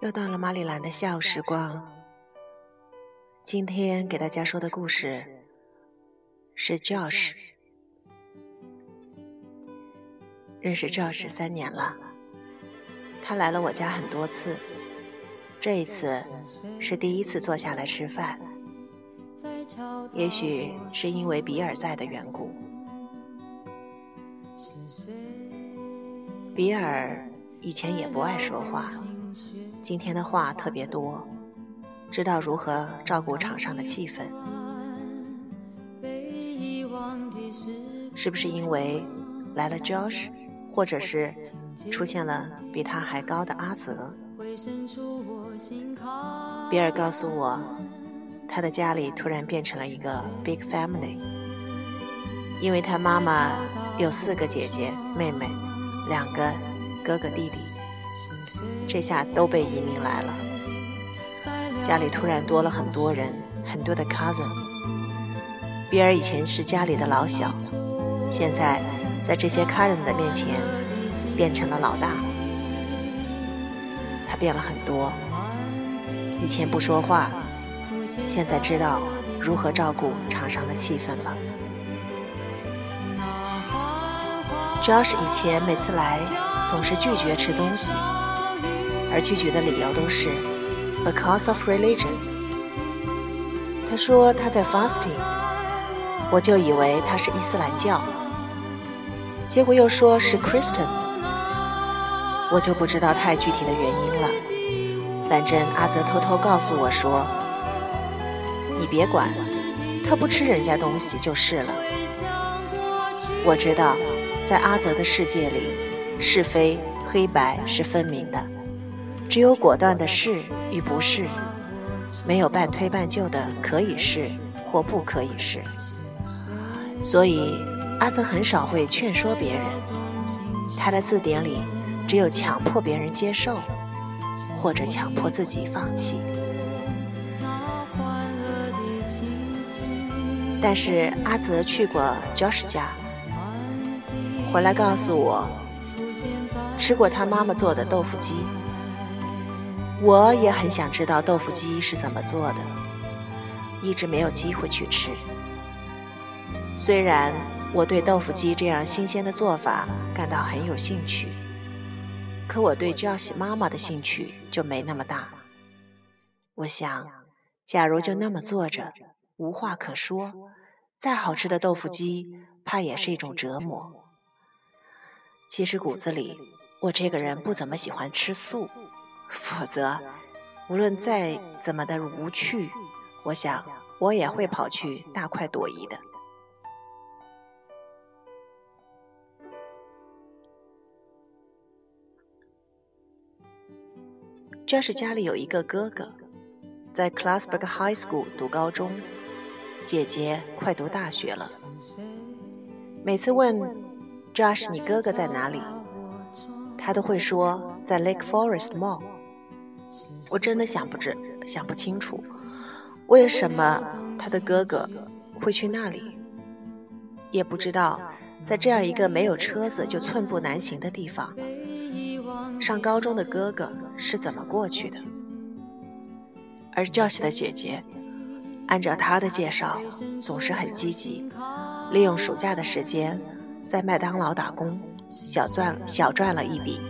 又到了马里兰的下午时光。今天给大家说的故事是 Josh。认识 Josh 三年了，他来了我家很多次，这一次是第一次坐下来吃饭。也许是因为比尔在的缘故，比尔以前也不爱说话。今天的话特别多，知道如何照顾场上的气氛，是不是因为来了 Josh，或者是出现了比他还高的阿泽？比尔告诉我，他的家里突然变成了一个 big family，因为他妈妈有四个姐姐妹妹，两个哥哥弟弟。这下都被移民来了，家里突然多了很多人，很多的 cousin。比尔以前是家里的老小，现在在这些 cousin 的面前变成了老大。他变了很多，以前不说话，现在知道如何照顾场上的气氛了。Josh 以前每次来总是拒绝吃东西。而拒绝的理由都是 because of religion。他说他在 fasting，我就以为他是伊斯兰教，结果又说是 Christian，我就不知道太具体的原因了。反正阿泽偷偷告诉我说：“你别管，他不吃人家东西就是了。”我知道，在阿泽的世界里，是非黑白是分明的。只有果断的是与不是，没有半推半就的可以是或不可以是。所以阿泽很少会劝说别人，他的字典里只有强迫别人接受，或者强迫自己放弃。但是阿泽去过 Josh 家，回来告诉我，吃过他妈妈做的豆腐鸡。我也很想知道豆腐鸡是怎么做的，一直没有机会去吃。虽然我对豆腐鸡这样新鲜的做法感到很有兴趣，可我对 Josh 妈妈的兴趣就没那么大。我想，假如就那么做着，无话可说，再好吃的豆腐鸡，怕也是一种折磨。其实骨子里，我这个人不怎么喜欢吃素。否则，无论再怎么的无趣，我想我也会跑去大快朵颐的。这是家里有一个哥哥，在 Classburg High School 读高中，姐姐快读大学了。每次问 Josh 你哥哥在哪里，他都会说在 Lake Forest Mall。我真的想不知想不清楚，为什么他的哥哥会去那里，也不知道在这样一个没有车子就寸步难行的地方，上高中的哥哥是怎么过去的。而 Josh 的姐姐，按照他的介绍，总是很积极，利用暑假的时间在麦当劳打工，小赚小赚了一笔。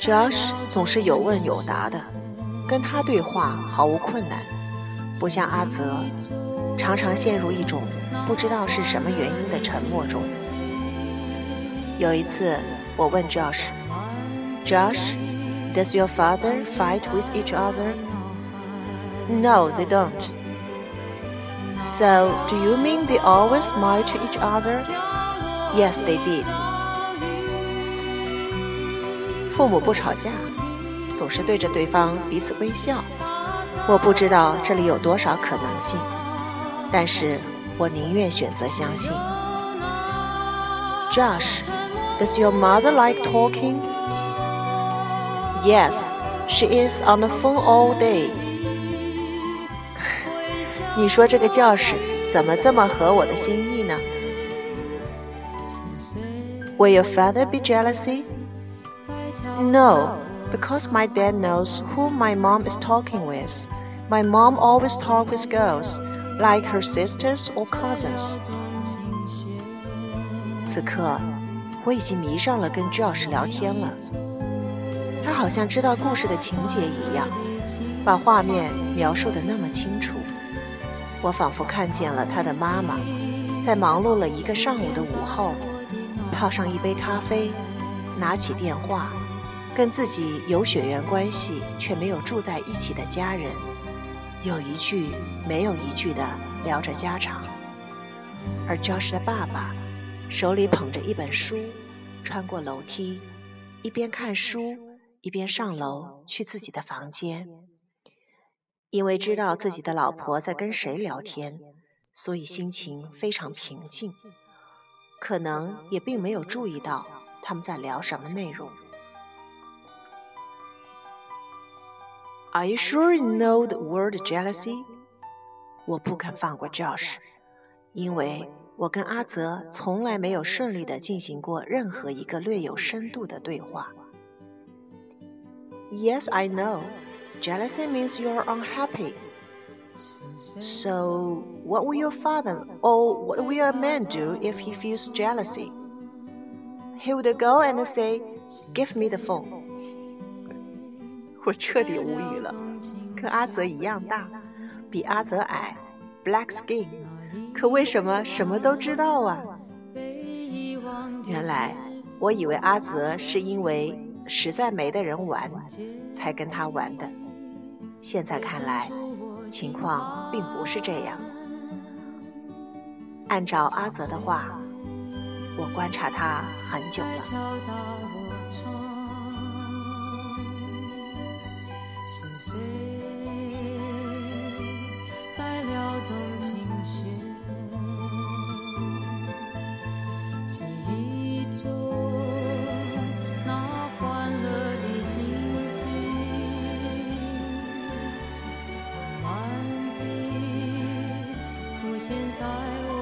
Josh 总是有问有答的，跟他对话毫无困难，不像阿泽，常常陷入一种不知道是什么原因的沉默中。有一次，我问 Josh：“Josh，does your father fight with each other?” “No, they don't.” “So, do you mean they always smile to each other?” “Yes, they did.” 父母不吵架，总是对着对方彼此微笑。我不知道这里有多少可能性，但是我宁愿选择相信。Josh，does your mother like talking? Yes, she is on the phone all day. 你说这个教室怎么这么合我的心意呢？Will your father be jealousy? No, because my dad knows who my mom is talking with. My mom always talk with girls, like her sisters or cousins. 此刻，我已经迷上了跟 Josh 聊天了。他好像知道故事的情节一样，把画面描述的那么清楚。我仿佛看见了他的妈妈，在忙碌了一个上午的午后，泡上一杯咖啡，拿起电话，跟自己有血缘关系却没有住在一起的家人，有一句没有一句的聊着家常。而 Josh 的爸爸手里捧着一本书，穿过楼梯，一边看书一边上楼去自己的房间。因为知道自己的老婆在跟谁聊天，所以心情非常平静，可能也并没有注意到他们在聊什么内容。Are you sure you know the word jealousy？我不肯放过 Josh，因为我跟阿泽从来没有顺利的进行过任何一个略有深度的对话。Yes, I know. Jealousy means you're unhappy. So, what will your father or what will a man do if he feels jealousy? He would go and say, Give me the phone. 我彻底无语了，跟阿泽一样大，比阿泽矮，black skin，可为什么什么都知道啊？原来我以为阿泽是因为实在没得人玩，才跟他玩的。 现在看来，情况并不是这样。按照阿泽的话，我观察他很久了。现在我